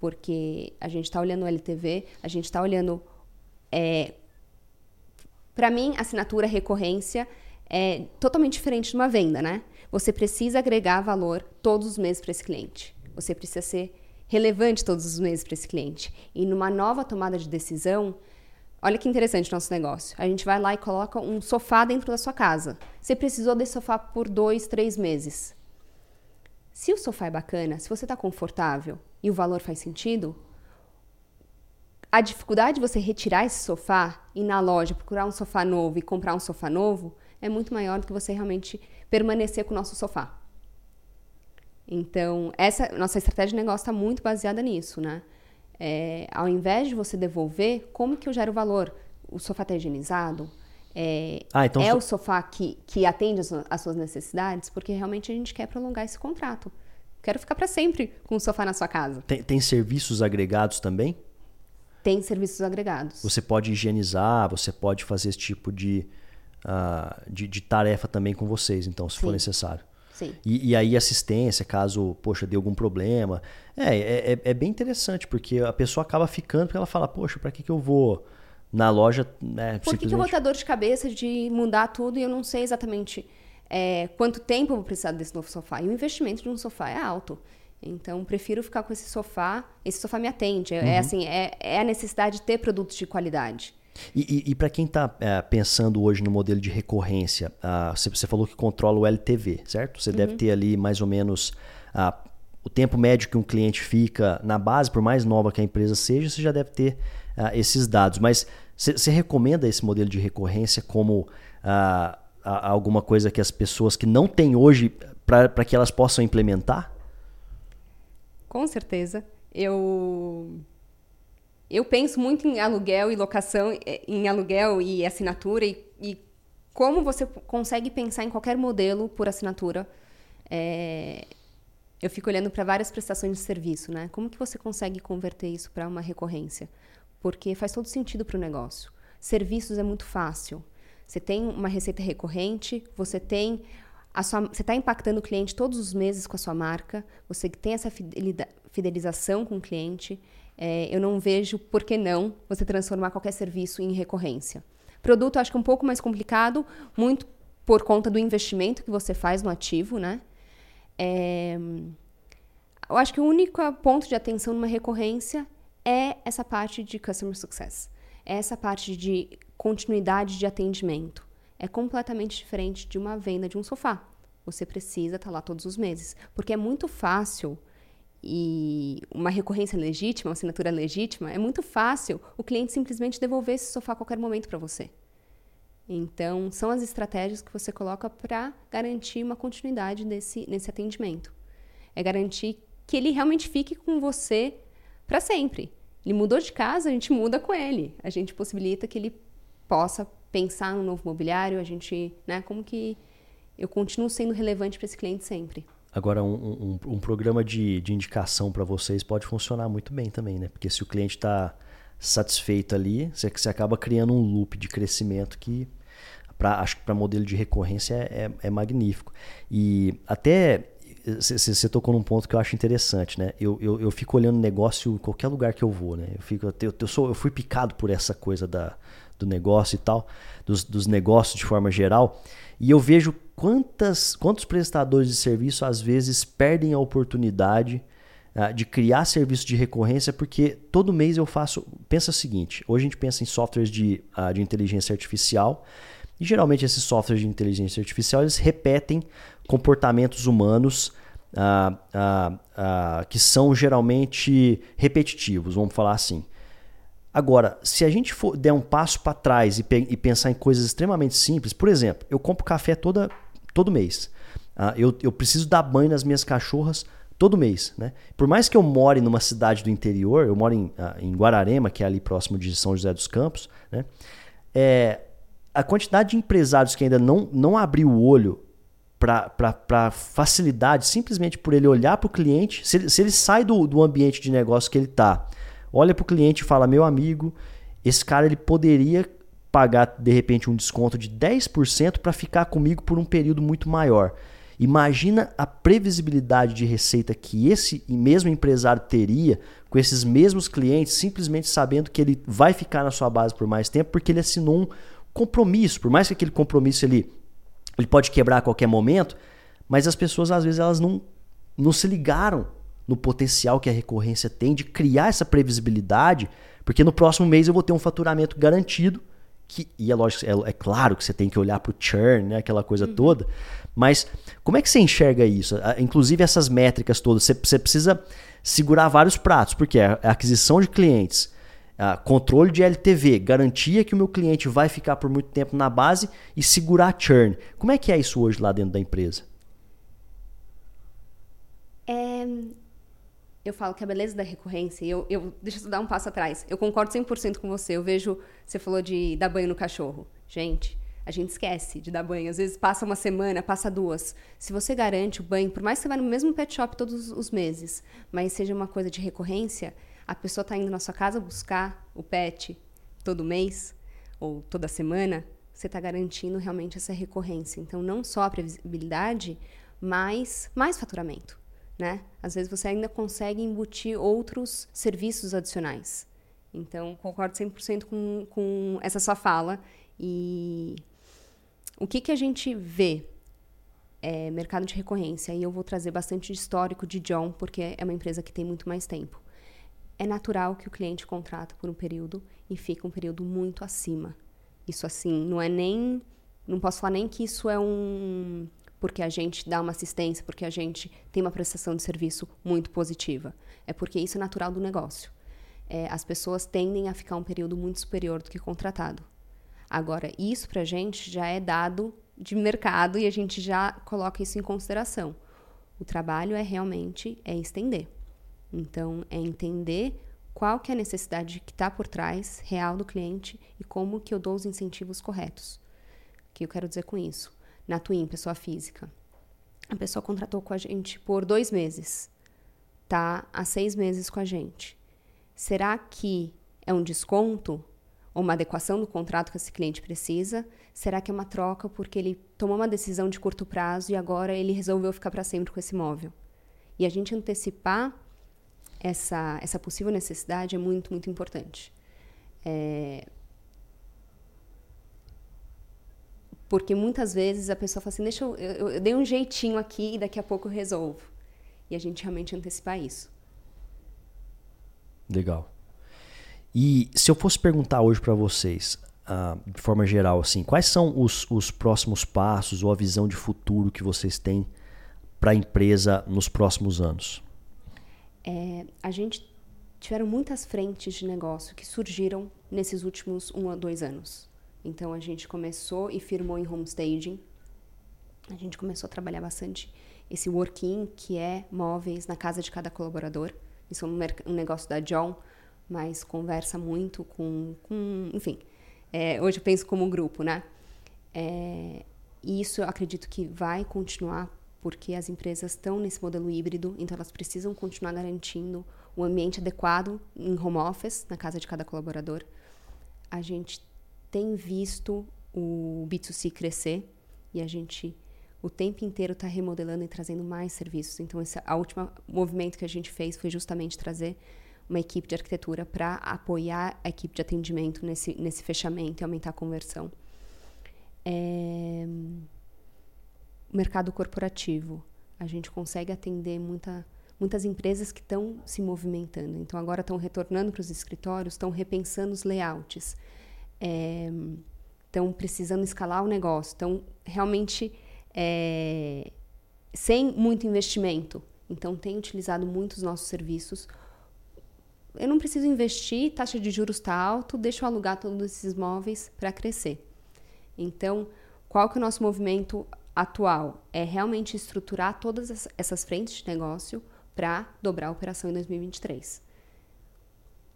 Porque a gente está olhando o LTV, a gente está olhando. É, para mim, assinatura, recorrência é totalmente diferente de uma venda, né? Você precisa agregar valor todos os meses para esse cliente. Você precisa ser relevante todos os meses para esse cliente. E numa nova tomada de decisão, olha que interessante o nosso negócio. A gente vai lá e coloca um sofá dentro da sua casa. Você precisou desse sofá por dois, três meses. Se o sofá é bacana, se você está confortável e o valor faz sentido, a dificuldade de você retirar esse sofá, ir na loja, procurar um sofá novo e comprar um sofá novo, é muito maior do que você realmente permanecer com o nosso sofá. Então, essa nossa estratégia de negócio está muito baseada nisso, né? É, ao invés de você devolver, como que eu gero valor? O sofá está higienizado? É, ah, então é so... o sofá que, que atende as, as, suas necessidades? Porque realmente a gente quer prolongar esse contrato. Quero ficar para sempre com o sofá na sua casa. Tem, tem serviços agregados também? Tem serviços agregados. Você pode higienizar, você pode fazer esse tipo de, uh, de, de, tarefa também com vocês, então, se Sim. for necessário. Sim. E, e, aí assistência, caso, poxa, dê algum problema. É, é, é, é bem interessante, porque a pessoa acaba ficando porque ela fala, poxa, para que, que eu vou na loja, né? Por que, que eu vou ter dor de cabeça de mudar tudo e eu não sei exatamente é, quanto tempo eu vou precisar desse novo sofá? E o investimento de um sofá é alto. Então, prefiro ficar com esse sofá. Esse sofá me atende. É, uhum. é assim, é, é a necessidade de ter produtos de qualidade. E, e, e para quem está é, pensando hoje no modelo de recorrência, uh, você, você, falou que controla o LTV, certo? Você uhum. deve ter ali mais ou menos uh, o tempo médio que um cliente fica na base, por mais nova que a empresa seja, você já deve ter uh, esses dados. Mas você recomenda esse modelo de recorrência como alguma coisa que as pessoas que não têm hoje, para que elas possam implementar? Com certeza. Eu eu penso muito em aluguel e locação, é, em aluguel e assinatura, e, e como você consegue pensar em qualquer modelo por assinatura. É, eu fico olhando para várias prestações de serviço, né? Como que você consegue converter isso para uma recorrência? Porque faz todo sentido para o negócio. Serviços é muito fácil. Você tem uma receita recorrente, você tem a sua, você está impactando o cliente todos os meses com a sua marca, você tem essa fidelização com o cliente é, eu não vejo por que não você transformar qualquer serviço em recorrência. Produto, acho que é um pouco mais complicado, muito por conta do investimento que você faz no ativo, né? É, eu acho que o único ponto de atenção numa recorrência é essa parte de customer success, é essa parte de continuidade de atendimento. É completamente diferente de uma venda de um sofá. Você precisa estar tá lá todos os meses, porque é muito fácil e uma recorrência legítima, uma assinatura legítima, é muito fácil o cliente simplesmente devolver esse sofá a qualquer momento para você. Então, são as estratégias que você coloca para garantir uma continuidade desse, nesse atendimento. É garantir que ele realmente fique com você para sempre. Ele mudou de casa, a gente muda com ele. A gente possibilita que ele possa pensar no novo mobiliário, a gente, né, como que eu continuo sendo relevante para esse cliente sempre. Agora, um, um, um programa de, de indicação para vocês pode funcionar muito bem também, né? Porque se o cliente está satisfeito ali, você, você acaba criando um loop de crescimento que, pra, acho que para modelo de recorrência é, é, é magnífico. E até você tocou num ponto que eu acho interessante, né? Eu, eu, eu, fico olhando negócio em qualquer lugar que eu vou, né? Eu, fico, eu, eu, sou, eu fui picado por essa coisa da, do negócio e tal, dos, dos negócios de forma geral, e eu vejo quantas, quantos prestadores de serviço às vezes perdem a oportunidade uh, de criar serviço de recorrência, porque todo mês eu faço. Pensa o seguinte: hoje a gente pensa em softwares de, uh, de inteligência artificial. E geralmente esses softwares de inteligência artificial eles repetem comportamentos humanos uh, que são geralmente repetitivos, vamos falar assim. Agora, se a gente for der um passo para trás e, e, pensar em coisas extremamente simples, por exemplo, eu compro café toda todo mês. Uh, eu, eu preciso dar banho nas minhas cachorras todo mês. Né? Por mais que eu more numa cidade do interior, eu moro em, uh, em Guararema, que é ali próximo de São José dos Campos, né? é, a quantidade de empresários que ainda não, não abriu o olho para facilidade, simplesmente por ele olhar para o cliente, se ele, se ele sai do, do ambiente de negócio que ele está, olha para o cliente e fala: meu amigo, esse cara ele poderia pagar de repente um desconto de 10% para ficar comigo por um período muito maior. Imagina a previsibilidade de receita que esse mesmo empresário teria com esses mesmos clientes, simplesmente sabendo que ele vai ficar na sua base por mais tempo, porque ele assinou um compromisso. Por mais que aquele compromisso ele, ele pode quebrar a qualquer momento, mas as pessoas às vezes elas não, não se ligaram no potencial que a recorrência tem de criar essa previsibilidade, porque no próximo mês eu vou ter um faturamento garantido que, e é lógico, é, é claro que você tem que olhar para o churn, né, aquela coisa uhum. toda, mas como é que você enxerga isso? Inclusive essas métricas todas, você, você precisa segurar vários pratos, porque a aquisição de clientes, Uh, controle de LTV, garantia que o meu cliente vai ficar por muito tempo na base e segurar churn. Como é que é isso hoje lá dentro da empresa? É, eu falo que a beleza da recorrência, eu, eu deixa eu dar um passo atrás. Eu concordo 100% com você. Eu vejo, você falou de dar banho no cachorro. Gente, a gente esquece de dar banho. Às vezes passa uma semana, passa duas. Se você garante o banho, por mais que você vá no mesmo pet shop todos os meses, mas seja uma coisa de recorrência, a pessoa está indo na sua casa buscar o pet todo mês ou toda semana, você está garantindo realmente essa recorrência. Então, não só a previsibilidade, mas mais faturamento. Né? Às vezes você ainda consegue embutir outros serviços adicionais. Então, concordo 100% com, com essa sua fala. E o que, que a gente vê? É, mercado de recorrência. E eu vou trazer bastante histórico de John, porque é uma empresa que tem muito mais tempo. É natural que o cliente contrata por um período e fica um período muito acima. Isso assim, não é nem. Não posso falar nem que isso é um. Porque a gente dá uma assistência, porque a gente tem uma prestação de serviço muito positiva. É porque isso é natural do negócio. É, as pessoas tendem a ficar um período muito superior do que contratado. Agora, isso para a gente já é dado de mercado e a gente já coloca isso em consideração. O trabalho é realmente é estender. Então, é entender qual que é a necessidade que está por trás real do cliente e como que eu dou os incentivos corretos. O que eu quero dizer com isso? Na Twin, pessoa física, a pessoa contratou com a gente por dois meses, tá há seis meses com a gente. Será que é um desconto ou uma adequação do contrato que esse cliente precisa? Será que é uma troca porque ele tomou uma decisão de curto prazo e agora ele resolveu ficar para sempre com esse imóvel? E a gente antecipar essa, essa possível necessidade é muito, muito importante. É... Porque muitas vezes a pessoa fala assim: deixa eu, eu, eu dei um jeitinho aqui e daqui a pouco eu resolvo. E a gente realmente antecipar isso. Legal. E se eu fosse perguntar hoje para vocês, uh, de forma geral, assim, quais são os, os próximos passos ou a visão de futuro que vocês têm para a empresa nos próximos anos? É, a gente tiveram muitas frentes de negócio que surgiram nesses últimos um a dois anos. Então a gente começou e firmou em homestaging. A gente começou a trabalhar bastante esse working, que é móveis na casa de cada colaborador. Isso é um, um negócio da John, mas conversa muito com, com enfim. É, hoje eu penso como grupo, né? É, e isso eu acredito que vai continuar porque as empresas estão nesse modelo híbrido, então elas precisam continuar garantindo um ambiente adequado em home office, na casa de cada colaborador. A gente tem visto o B2C crescer e a gente o tempo inteiro está remodelando e trazendo mais serviços. Então, esse a última movimento que a gente fez foi justamente trazer uma equipe de arquitetura para apoiar a equipe de atendimento nesse, nesse fechamento e aumentar a conversão. É mercado corporativo. A gente consegue atender muita, muitas empresas que estão se movimentando. Então, agora estão retornando para os escritórios, estão repensando os layouts, é, estão precisando escalar o negócio, estão realmente é, sem muito investimento. Então, tem utilizado muito os nossos serviços. Eu não preciso investir, taxa de juros está alto, deixa eu alugar todos esses móveis para crescer. Então, qual que é o nosso movimento atual é realmente estruturar todas essas frentes de negócio para dobrar a operação em 2023.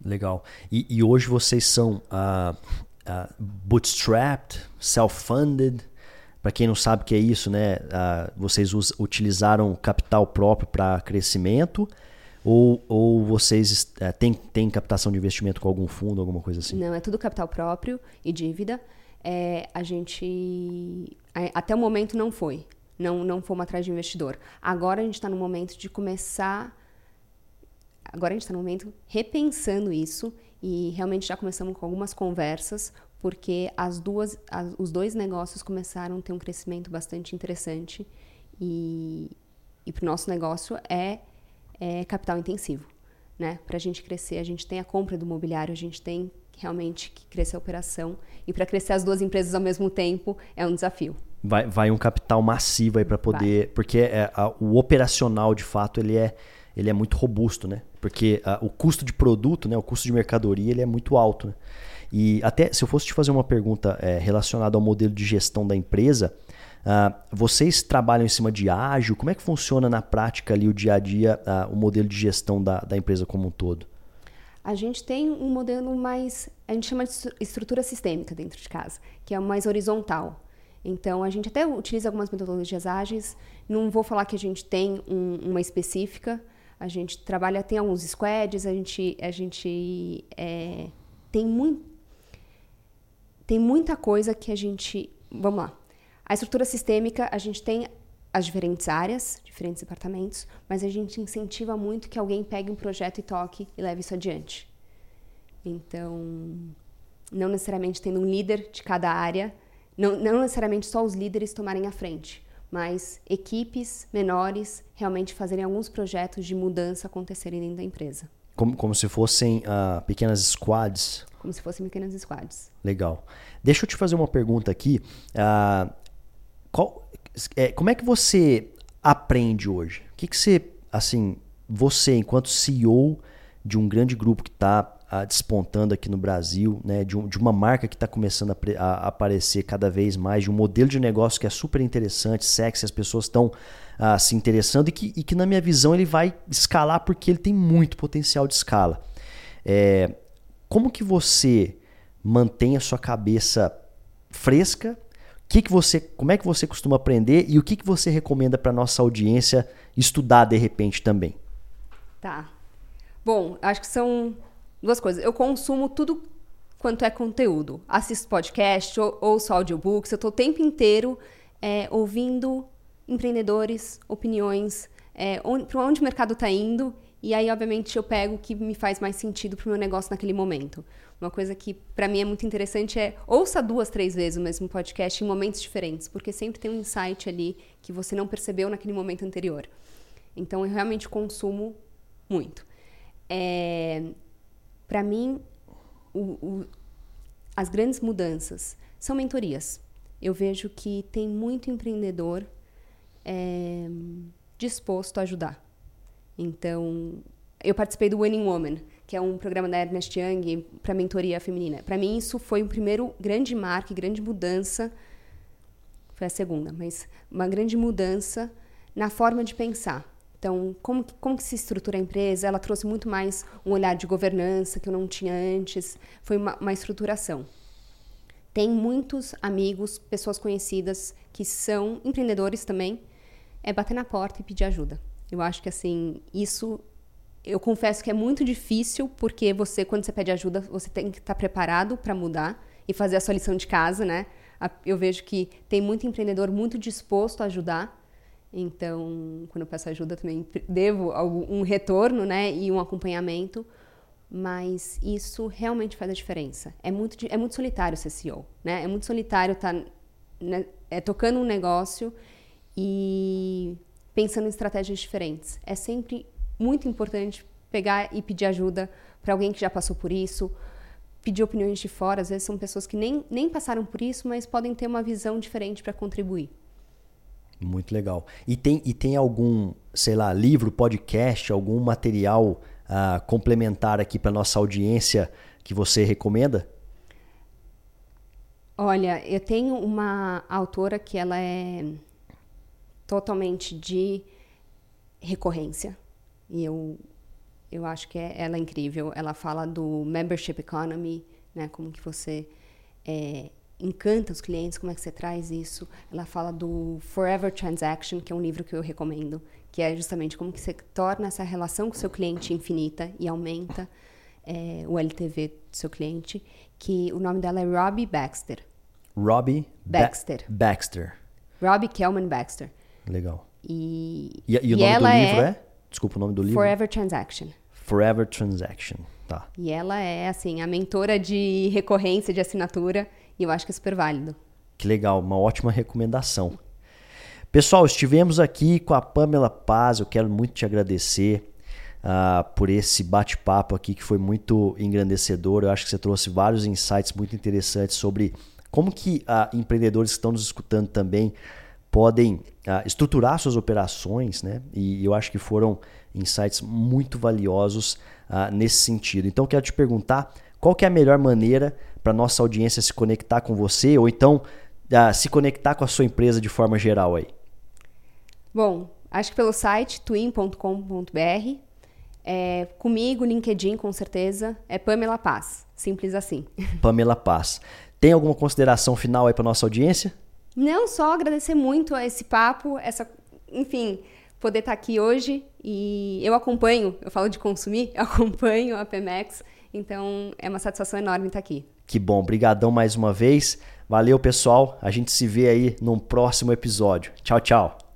Legal. E, e hoje vocês são uh, uh, bootstrapped, self-funded. Para quem não sabe o que é isso, né? Uh, vocês us, utilizaram capital próprio para crescimento ou, ou vocês uh, têm, têm captação de investimento com algum fundo, alguma coisa assim? Não, é tudo capital próprio e dívida. É, a gente até o momento não foi. Não, não fomos atrás de investidor. Agora a gente está no momento de começar. Agora a gente está no momento repensando isso e realmente já começamos com algumas conversas, porque as duas, as, os dois negócios começaram a ter um crescimento bastante interessante e, e para o nosso negócio é, é capital intensivo. Né? Para a gente crescer, a gente tem a compra do mobiliário, a gente tem realmente que crescer a operação. E para crescer as duas empresas ao mesmo tempo é um desafio. Vai, vai um capital massivo aí para poder. Vai. Porque é, a, o operacional, de fato, ele é, ele é muito robusto, né? Porque uh, o custo de produto, né, o custo de mercadoria, ele é muito alto. Né? E até se eu fosse te fazer uma pergunta é, relacionada ao modelo de gestão da empresa, uh, vocês trabalham em cima de ágil? Como é que funciona na prática ali o dia a dia, uh, o modelo de gestão da, da empresa como um todo? A gente tem um modelo mais, a gente chama de estrutura sistêmica dentro de casa, que é mais horizontal. Então, a gente até utiliza algumas metodologias ágeis. Não vou falar que a gente tem um, uma específica. A gente trabalha, tem alguns squads, a gente, a gente é, tem, muito, tem muita coisa que a gente. Vamos lá. A estrutura sistêmica, a gente tem as diferentes áreas, diferentes departamentos, mas a gente incentiva muito que alguém pegue um projeto e toque e leve isso adiante. Então, não necessariamente tendo um líder de cada área, não, não necessariamente só os líderes tomarem a frente, mas equipes menores realmente fazerem alguns projetos de mudança acontecerem dentro da empresa. Como, como se fossem uh, pequenas squads? Como se fossem pequenas squads. Legal. Deixa eu te fazer uma pergunta aqui. Uh, qual, é, como é que você aprende hoje? O que, que você, assim, você, enquanto CEO de um grande grupo que está a, despontando aqui no Brasil, né, de, um, de uma marca que está começando a, a, aparecer cada vez mais, de um modelo de negócio que é super interessante, sexy, as pessoas estão se interessando e que, e que, na minha visão, ele vai escalar porque ele tem muito potencial de escala. É, como que você mantém a sua cabeça fresca? Que que você, como é que você costuma aprender e o que, que você recomenda para nossa audiência estudar de repente também? Tá. Bom, acho que são duas coisas. Eu consumo tudo quanto é conteúdo. Assisto podcast, ou, ouço audiobooks, eu estou o tempo inteiro é, ouvindo empreendedores, opiniões, é, para onde o mercado está indo, e aí, obviamente, eu pego o que me faz mais sentido para o meu negócio naquele momento. Uma coisa que para mim é muito interessante é ouça duas, três vezes o mesmo podcast em momentos diferentes, porque sempre tem um insight ali que você não percebeu naquele momento anterior. Então, eu realmente consumo muito. É, para mim, o, o, as grandes mudanças são mentorias. Eu vejo que tem muito empreendedor é, disposto a ajudar. Então, eu participei do Winning Woman, que é um programa da Ernest Young para mentoria feminina. Para mim, isso foi um primeiro grande marco, grande mudança. Foi a segunda, mas uma grande mudança na forma de pensar. Então, como, como que se estrutura a empresa? Ela trouxe muito mais um olhar de governança que eu não tinha antes. Foi uma, uma estruturação. Tem muitos amigos, pessoas conhecidas que são empreendedores também. É bater na porta e pedir ajuda. Eu acho que assim, isso eu confesso que é muito difícil, porque você, quando você pede ajuda, você tem que estar preparado para mudar e fazer a sua lição de casa, né? Eu vejo que tem muito empreendedor muito disposto a ajudar, então, quando eu peço ajuda, também devo um retorno né, e um acompanhamento. Mas isso realmente faz a diferença. É muito, é muito solitário ser CEO. Né? É muito solitário estar tá, né, é, tocando um negócio e pensando em estratégias diferentes. É sempre muito importante pegar e pedir ajuda para alguém que já passou por isso, pedir opiniões de fora. Às vezes são pessoas que nem, nem passaram por isso, mas podem ter uma visão diferente para contribuir. Muito legal. E tem, e tem algum, sei lá, livro, podcast, algum material uh, complementar aqui para nossa audiência que você recomenda? Olha, eu tenho uma autora que ela é totalmente de recorrência. E eu, eu acho que é, ela é incrível. Ela fala do membership economy, né? Como que você é, encanta os clientes, como é que você traz isso. Ela fala do Forever Transaction, que é um livro que eu recomendo, que é justamente como que você torna essa relação com o seu cliente infinita e aumenta é, o LTV do seu cliente, que o nome dela é Robbie Baxter. Robbie Baxter. Ba Baxter. Robbie Kelman Baxter. Legal. E, e, e o nome do livro é, é? Desculpa o nome do livro. Forever Transaction. Forever Transaction. Tá. E ela é, assim, a mentora de recorrência de assinatura e eu acho que é super válido. Que legal, uma ótima recomendação. Pessoal, estivemos aqui com a Pamela Paz. Eu quero muito te agradecer uh, por esse bate-papo aqui que foi muito engrandecedor. Eu acho que você trouxe vários insights muito interessantes sobre como que uh, empreendedores que estão nos escutando também podem ah, estruturar suas operações, né? E eu acho que foram insights muito valiosos ah, nesse sentido. Então, quero te perguntar qual que é a melhor maneira para nossa audiência se conectar com você ou então ah, se conectar com a sua empresa de forma geral aí? Bom, acho que pelo site twin.com.br, é, comigo, LinkedIn, com certeza, é Pamela Paz. Simples assim. Pamela Paz. Tem alguma consideração final aí para nossa audiência? Não, só agradecer muito a esse papo, essa, enfim, poder estar aqui hoje e eu acompanho, eu falo de consumir, eu acompanho a Pemex, então é uma satisfação enorme estar aqui. Que bom, brigadão mais uma vez. Valeu, pessoal. A gente se vê aí num próximo episódio. Tchau, tchau.